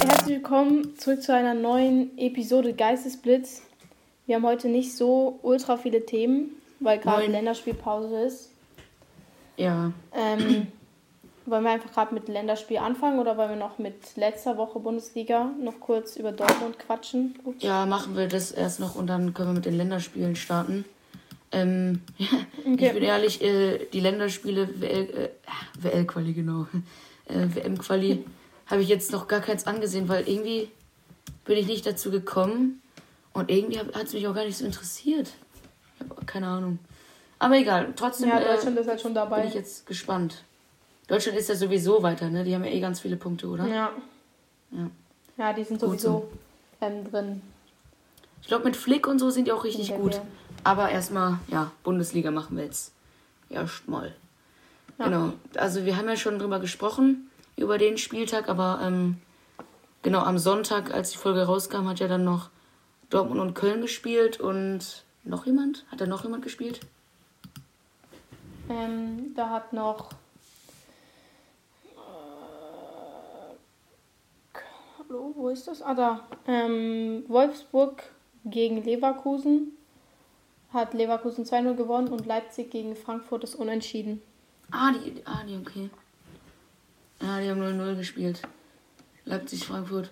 herzlich willkommen zurück zu einer neuen Episode Geistesblitz. Wir haben heute nicht so ultra viele Themen, weil gerade. Länderspielpause ist. Ja, Ähm, wollen wir einfach gerade mit Länderspiel anfangen oder wollen wir noch mit letzter Woche Bundesliga noch kurz über Dortmund quatschen? Ups. ja, machen wir das erst noch und dann können wir mit den Länderspielen starten. Ähm, Ich bin ehrlich, äh, die Länderspiele, WL, äh, WL-Quali, genau, äh, WM-Quali, habe ich jetzt noch gar keins angesehen, weil irgendwie bin ich nicht dazu gekommen und irgendwie hat es mich auch gar nicht so interessiert. Ich habe keine Ahnung. Aber egal, trotzdem Ja, äh, Deutschland ist halt schon dabei. bin ich jetzt gespannt. Deutschland ist ja sowieso weiter, ne? Die haben ja eh ganz viele Punkte, oder? Ja. Ja. Ja, die sind Gut sowieso ähm, drin. Ich glaube, mit Flick und so sind die auch richtig gut. WM. Aber erstmal, ja, Bundesliga machen wir jetzt erstmal. Ja. Genau. Also wir haben ja schon drüber gesprochen, über den Spieltag, aber ähm, genau am Sonntag, als die Folge rauskam, hat ja dann noch Dortmund und Köln gespielt und noch jemand? Hat da noch jemand gespielt? Ähm, da hat noch. Äh, hallo, wo ist das? Ah, da. Ähm, Wolfsburg gegen Leverkusen. Hat Leverkusen 2-0 gewonnen und Leipzig gegen Frankfurt ist unentschieden. Ah, die, ah, die, okay. Ja, die haben 0-0 gespielt. Leipzig, Frankfurt.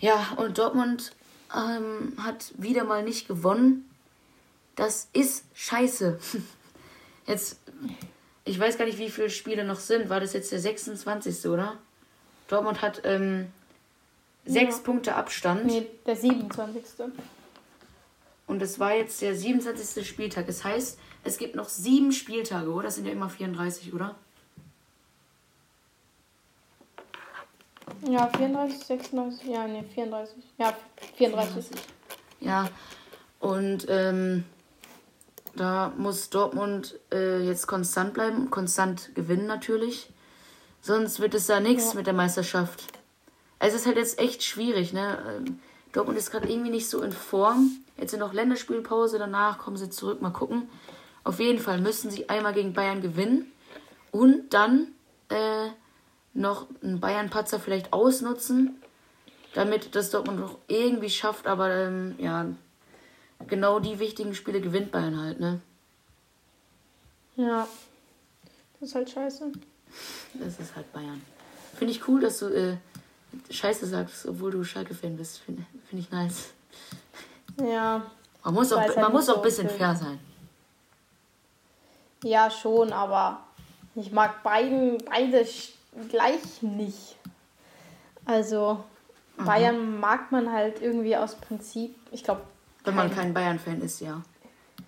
Ja, und Dortmund ähm, hat wieder mal nicht gewonnen. Das ist scheiße. Jetzt, ich weiß gar nicht, wie viele Spiele noch sind. War das jetzt der 26. oder? Dortmund hat ähm, sechs Ja. Punkte Abstand. Nee, der 27. Und es war jetzt der 27. Spieltag. Das heißt, es gibt noch sieben Spieltage, oder? Das sind ja immer 34, oder? Ja, 34, 36. Ja, nee, 34. Ja, 34. Ja, und ähm, da muss Dortmund äh, jetzt konstant bleiben, konstant gewinnen natürlich. Sonst wird es da nichts Ja. mit der Meisterschaft. Es ist halt jetzt echt schwierig, ne? Ähm, Dortmund ist gerade irgendwie nicht so in Form. Jetzt sind noch Länderspielpause, danach kommen sie zurück, mal gucken. Auf jeden Fall müssen sie einmal gegen Bayern gewinnen und dann äh, noch einen Bayern-Patzer vielleicht ausnutzen, damit das Dortmund noch irgendwie schafft, aber ähm, ja, genau die wichtigen Spiele gewinnt Bayern halt, ne? Ja. Das ist halt scheiße. Das ist halt Bayern. Finde ich cool, dass du äh, Scheiße sagst, obwohl du Schalke-Fan bist. Finde find ich nice. Ja. Man muss auch, halt man muss nicht auch so ein bisschen schön. fair sein. Ja, schon, aber ich mag beiden, beide gleich nicht. Also, Bayern mag man halt irgendwie aus Prinzip. Ich glaube, Wenn man kein Bayern-Fan ist, ja.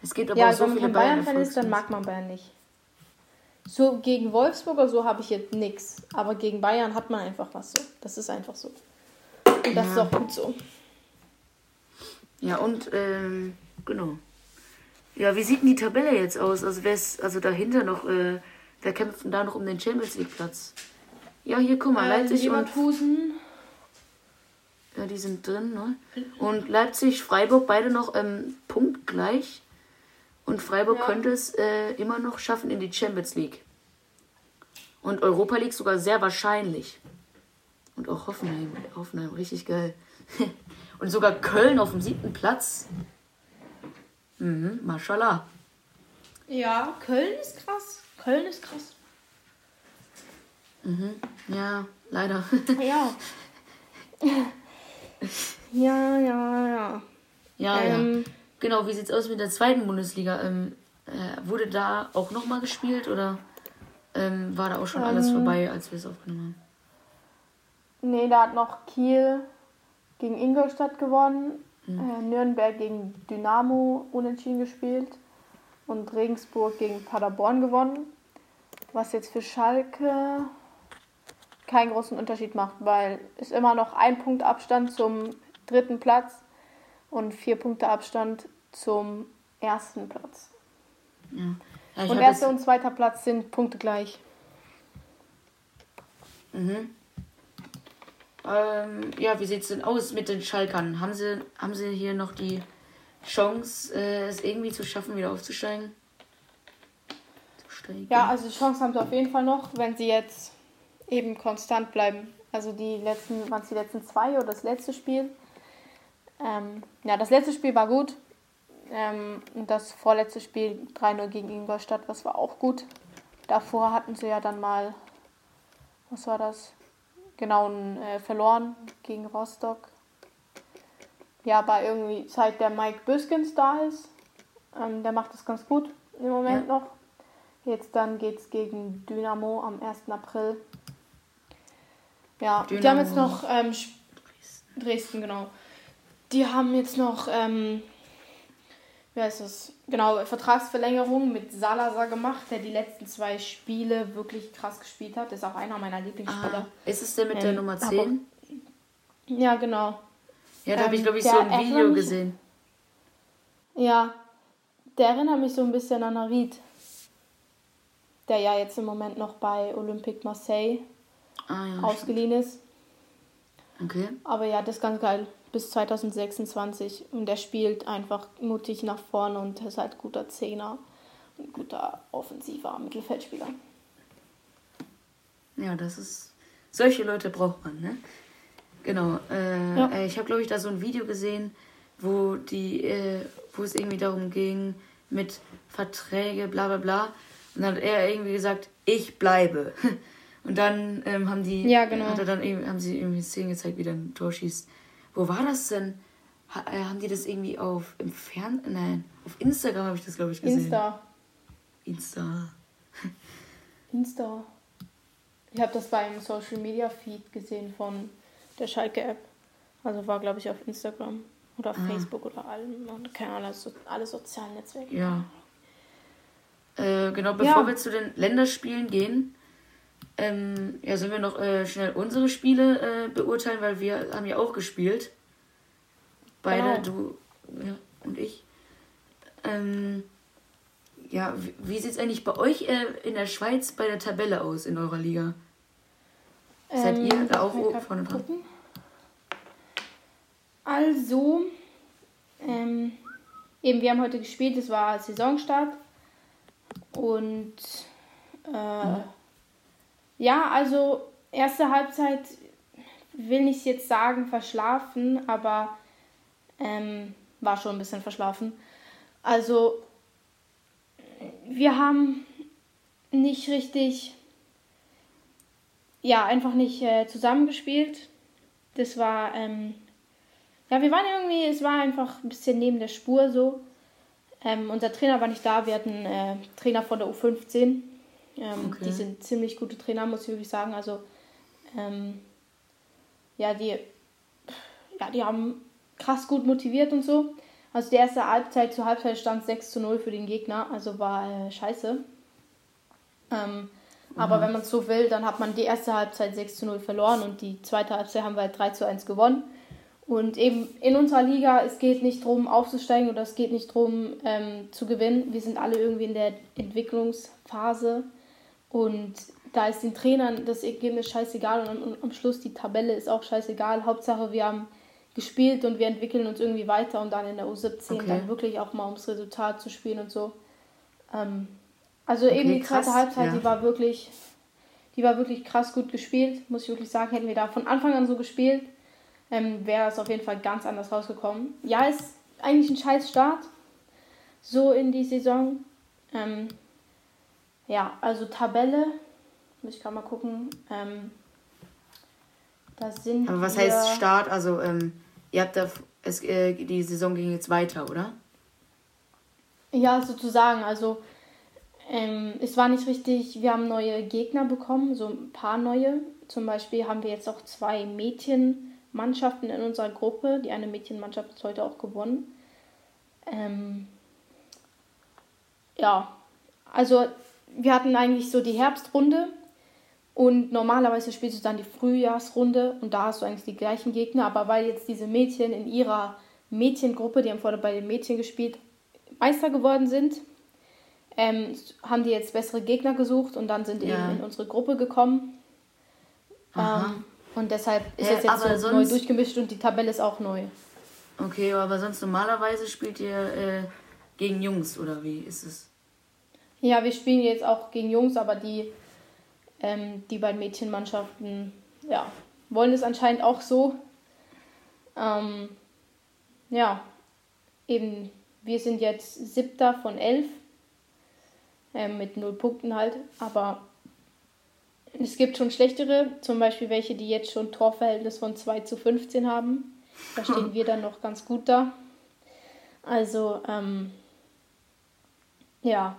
Es gibt aber ja, auch also so wenn man kein Bayern-Fan ist, dann mag man Bayern nicht. So gegen Wolfsburg oder so habe ich jetzt nichts. Aber gegen Bayern hat man einfach was so. Das ist einfach so. Und das ist Ja. auch gut so. Ja, und, ähm, genau. Ja, wie sieht denn die Tabelle jetzt aus? Also, wer ist, also dahinter noch, äh, wer kämpft denn da noch um den Champions League-Platz? Ja, hier, guck mal, Äh, Leipzig und Leverkusen. Ja, die sind drin, ne? Und Leipzig, Freiburg, beide noch ähm, punktgleich. Und Freiburg Ja. könnte es äh, immer noch schaffen in die Champions League. Und Europa League sogar sehr wahrscheinlich. Und auch Hoffenheim. Hoffenheim, richtig geil. Und sogar Köln auf dem siebten Platz. Mhm, mashallah. Ja, Köln ist krass. Köln ist krass. Ja, leider. Ja. ja, ja, ja. ja, Ähm, ja. Genau, wie sieht's aus mit der zweiten Bundesliga? Ähm, äh, wurde da auch nochmal gespielt oder ähm, war da auch schon alles Ähm, vorbei, als wir es aufgenommen haben? Nee, da hat noch Kiel gegen Ingolstadt gewonnen, äh, Nürnberg gegen Dynamo unentschieden gespielt und Regensburg gegen Paderborn gewonnen. Was jetzt für Schalke keinen großen Unterschied macht, weil es immer noch ein Punkt Abstand zum dritten Platz und vier Punkte Abstand zum ersten Platz. Ja, ich Und erster und zweiter Platz sind Punkte gleich. mhm. ähm, ja, wie sieht's denn aus mit den Schalkern? Haben sie, haben sie hier noch die Chance, äh, es irgendwie zu schaffen, wieder aufzusteigen? Zu steigen? Ja, also Chance haben sie auf jeden Fall noch, wenn sie jetzt eben konstant bleiben. Also die letzten, waren es die letzten zwei oder das letzte Spiel? Ähm, ja, das letzte Spiel war gut. Ähm, das vorletzte Spiel 3-0 gegen Ingolstadt, was war auch gut. Davor hatten sie ja dann mal, was war das? Genau, äh, verloren gegen Rostock. Ja, aber irgendwie seit der Mike Büskens da ist, ähm, der macht das ganz gut im Moment ja. noch. Jetzt dann geht es gegen Dynamo am 1. April. Ja, Dynamo. die haben jetzt noch ähm, Dresden. Dresden, genau. Die haben jetzt noch ähm, wie heißt das? Genau, Vertragsverlängerung mit Salazar gemacht, der die letzten zwei Spiele wirklich krass gespielt hat. Ist auch einer meiner Lieblingsspieler. Ah, ist es der mit ähm, der Nummer 10? Aber, ja, genau. Ja, da habe ich, glaube ich, so ein Video gesehen. Ja, der erinnert mich so ein bisschen an Arid. Der ja jetzt im Moment noch bei Olympique Marseille ah, ja, ausgeliehen ist. Okay. Aber ja, das ist ganz geil bis 2026 und er spielt einfach mutig nach vorne und ist halt guter Zehner und guter offensiver Mittelfeldspieler. Ja, das ist. Solche Leute braucht man, ne? Genau. Äh, ja. Ich habe, glaube ich, da so ein Video gesehen, wo die, äh, wo es irgendwie darum ging, mit Verträge, bla bla bla. Und dann hat er irgendwie gesagt, ich bleibe. Und dann ähm, haben die, ja, genau. hat er dann haben sie irgendwie Szenen gezeigt, wie er ein Tor schießt. Wo war das denn? Ha, äh, haben die das irgendwie auf im Fern nein, auf Instagram habe ich das glaube ich gesehen. Insta. Insta. Insta. Ich habe das beim Social Media Feed gesehen von der Schalke App. Also war glaube ich auf Instagram oder auf ah. Facebook oder allem keine Ahnung, alles, alle sozialen Netzwerke. Ja. Äh, genau, bevor ja. wir zu den Länderspielen gehen, ähm, ja, sollen wir noch äh, schnell unsere Spiele äh, beurteilen, weil wir haben ja auch gespielt. Beide, genau. du ja, und ich. Ähm, ja, wie, wie sieht es eigentlich bei euch äh, in der Schweiz bei der Tabelle aus in eurer Liga? Ähm, Seid ihr da auch vorne dran? Gucken. Also, ähm, eben, wir haben heute gespielt, es war Saisonstart. Und äh, mhm. Ja, also erste Halbzeit will nicht jetzt sagen verschlafen, aber ähm, war schon ein bisschen verschlafen. Also wir haben nicht richtig, ja, einfach nicht äh, zusammengespielt. Das war, ähm, ja, wir waren irgendwie, es war einfach ein bisschen neben der Spur so. Ähm, unser Trainer war nicht da, wir hatten äh, Trainer von der U15 ähm, okay. Die sind ziemlich gute Trainer, muss ich wirklich sagen. Also, ähm, ja, die, ja, die haben krass gut motiviert und so. Also die erste Halbzeit zur Halbzeit stand 6 zu 0 für den Gegner, also war äh, scheiße. Ähm, mhm. Aber wenn man es so will, dann hat man die erste Halbzeit 6 zu 0 verloren und die zweite Halbzeit haben wir halt 3 zu 1 gewonnen. Und eben in unserer Liga, es geht nicht darum aufzusteigen oder es geht nicht darum ähm, zu gewinnen. Wir sind alle irgendwie in der Entwicklungsphase und da ist den Trainern das Ergebnis scheißegal und, und am Schluss die Tabelle ist auch scheißegal. Hauptsache, wir haben gespielt und wir entwickeln uns irgendwie weiter und dann in der U17 okay. dann wirklich auch mal ums Resultat zu spielen und so. Ähm, also okay, eben die zweite Halbzeit, ja. die war wirklich, die war wirklich krass gut gespielt, muss ich wirklich sagen. Hätten wir da von Anfang an so gespielt, ähm, wäre es auf jeden Fall ganz anders rausgekommen. Ja, ist eigentlich ein scheiß Start, so in die Saison. Ähm, ja, also Tabelle, muss ich gerade mal gucken. Ähm, das sind Aber was heißt Start? Also, ähm, ihr habt da, es, äh, die Saison ging jetzt weiter, oder? Ja, sozusagen. Also, ähm, es war nicht richtig, wir haben neue Gegner bekommen, so ein paar neue. Zum Beispiel haben wir jetzt auch zwei Mädchenmannschaften in unserer Gruppe. Die eine Mädchenmannschaft ist heute auch gewonnen. Ähm, ja, also wir hatten eigentlich so die Herbstrunde und normalerweise spielst du dann die Frühjahrsrunde und da hast du eigentlich die gleichen Gegner, aber weil jetzt diese Mädchen in ihrer Mädchengruppe, die haben vorher bei den Mädchen gespielt, Meister geworden sind, ähm, haben die jetzt bessere Gegner gesucht und dann sind ja. eben in unsere Gruppe gekommen. Ähm, und deshalb ist es jetzt so neu durchgemischt und die Tabelle ist auch neu. Okay, aber sonst normalerweise spielt ihr äh, gegen Jungs oder wie ist es? Ja, wir spielen jetzt auch gegen Jungs, aber die, ähm, die beiden Mädchenmannschaften, ja, wollen es anscheinend auch so. Ähm, ja, eben, wir sind jetzt siebter von elf. Äh, mit null Punkten halt. Aber es gibt schon schlechtere, zum Beispiel welche, die jetzt schon Torverhältnis von 2 zu 15 haben. Da stehen wir dann noch ganz gut da. Also, ähm, ja.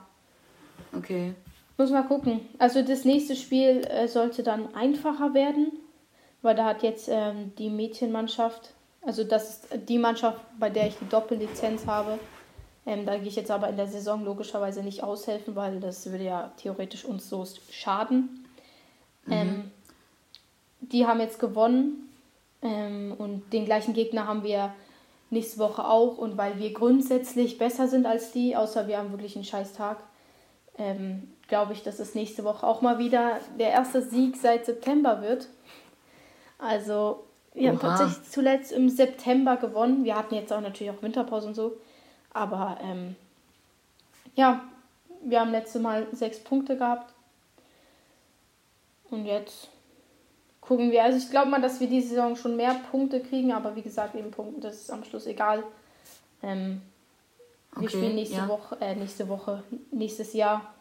Okay. Muss mal gucken. Also das nächste Spiel äh, sollte dann einfacher werden, weil da hat jetzt ähm, die Mädchenmannschaft, also das ist die Mannschaft, bei der ich die Doppellizenz habe. Ähm, da gehe ich jetzt aber in der Saison logischerweise nicht aushelfen, weil das würde ja theoretisch uns so schaden. Mhm. Ähm, die haben jetzt gewonnen ähm, und den gleichen Gegner haben wir nächste Woche auch. Und weil wir grundsätzlich besser sind als die, außer wir haben wirklich einen scheiß Tag, ähm, glaube ich, dass es nächste Woche auch mal wieder der erste Sieg seit September wird. Also, wir haben tatsächlich zuletzt im September gewonnen. Wir hatten jetzt auch natürlich auch Winterpause und so. Aber ähm, ja, wir haben letzte Mal sechs Punkte gehabt. Und jetzt gucken wir. Also ich glaube mal, dass wir diese Saison schon mehr Punkte kriegen, aber wie gesagt, eben Punkte, das ist am Schluss egal. Ähm, wir okay, spielen nächste ja. Woche, äh, nächste Woche, nächstes Jahr,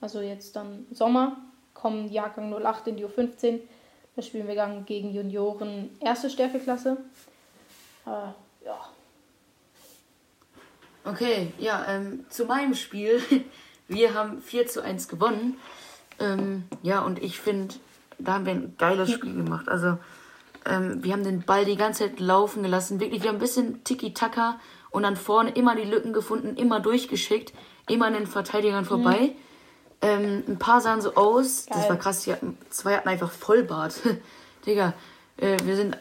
also jetzt dann Sommer, kommen Jahrgang 08 in die U15. Da spielen wir dann gegen Junioren erste Stärkeklasse. Äh, ja. Okay, ja, ähm, zu meinem Spiel. Wir haben 4 zu 1 gewonnen. Ähm, ja, und ich finde, da haben wir ein geiles Spiel gemacht. Also, ähm, wir haben den Ball die ganze Zeit laufen gelassen. Wirklich, wir haben ein bisschen Tiki-Taka und dann vorne immer die Lücken gefunden, immer durchgeschickt, immer an den Verteidigern vorbei. Mhm. Ähm, ein paar sahen so aus, Geil. das war krass, hatten, zwei hatten einfach Vollbart. Digga, äh, wir sind äh,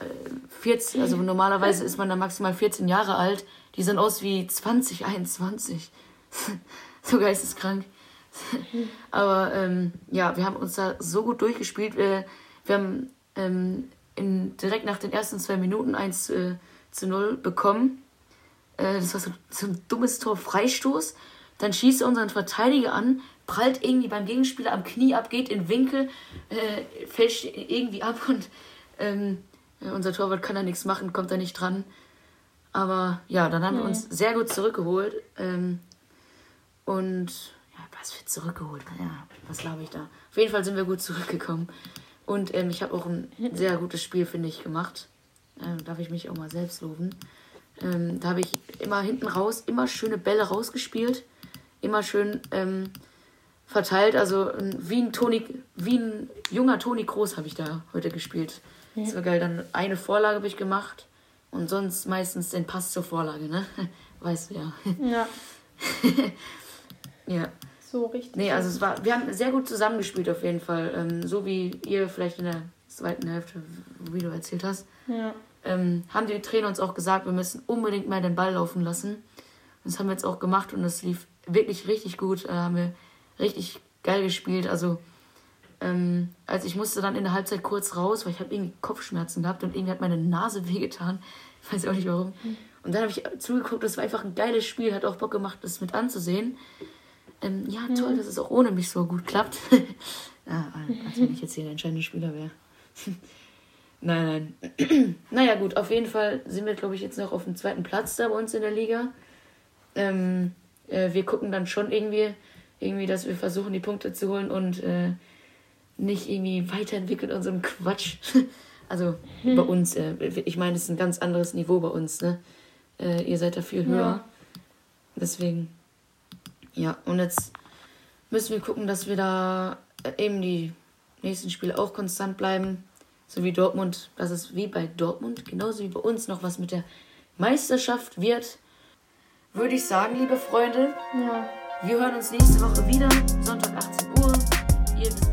14, also normalerweise ist man da maximal 14 Jahre alt. Die sahen aus wie 20, 21. so geisteskrank. Aber ähm, ja, wir haben uns da so gut durchgespielt. Wir, wir haben ähm, in, direkt nach den ersten zwei Minuten 1 äh, zu 0 bekommen. Äh, das war so, so ein dummes Tor, Freistoß. Dann schießt er unseren Verteidiger an, prallt irgendwie beim Gegenspieler am Knie ab, geht in Winkel, äh, fällt irgendwie ab und ähm, unser Torwart kann da nichts machen, kommt da nicht dran. Aber ja, dann haben nee. wir uns sehr gut zurückgeholt. Ähm, und was für zurückgeholt. Ja, was glaube ich da? Auf jeden Fall sind wir gut zurückgekommen. Und ähm, ich habe auch ein sehr gutes Spiel, finde ich, gemacht. Ähm, darf ich mich auch mal selbst loben. Ähm, da habe ich immer hinten raus, immer schöne Bälle rausgespielt. Immer schön ähm, verteilt. Also wie ein Toni, wie ein junger Toni Groß habe ich da heute gespielt. Ja. Das war geil. Dann eine Vorlage habe ich gemacht. Und sonst meistens den Pass zur Vorlage, ne? Weißt du ja. Ja. ja so richtig. Nee, also es war, wir haben sehr gut zusammengespielt auf jeden Fall. Ähm, so wie ihr vielleicht in der zweiten Hälfte, wie du erzählt hast. Ja. Ähm, haben die Trainer uns auch gesagt, wir müssen unbedingt mehr den Ball laufen lassen. Das haben wir jetzt auch gemacht und es lief wirklich richtig gut. Da haben wir richtig geil gespielt. Also, ähm, also ich musste dann in der Halbzeit kurz raus, weil ich habe irgendwie Kopfschmerzen gehabt und irgendwie hat meine Nase wehgetan. Ich weiß auch nicht warum. Und dann habe ich zugeguckt, das war einfach ein geiles Spiel, hat auch Bock gemacht, das mit anzusehen. Ähm, ja, toll, dass es auch ohne mich so gut klappt. ja, als wenn ich jetzt hier der entscheidende Spieler wäre. nein, nein. naja, gut, auf jeden Fall sind wir, glaube ich, jetzt noch auf dem zweiten Platz da bei uns in der Liga. Ähm, äh, wir gucken dann schon irgendwie, irgendwie, dass wir versuchen, die Punkte zu holen und äh, nicht irgendwie weiterentwickeln unserem Quatsch. also hm. bei uns, äh, ich meine, es ist ein ganz anderes Niveau bei uns, ne? Äh, ihr seid da viel höher. Ja. Deswegen. Ja, und jetzt müssen wir gucken, dass wir da äh, eben die nächsten Spiele auch konstant bleiben. So wie Dortmund, dass es wie bei Dortmund, genauso wie bei uns noch was mit der Meisterschaft wird. Würde ich sagen, liebe Freunde. Ja. Wir hören uns nächste Woche wieder, Sonntag 18 Uhr. Ihr wisst.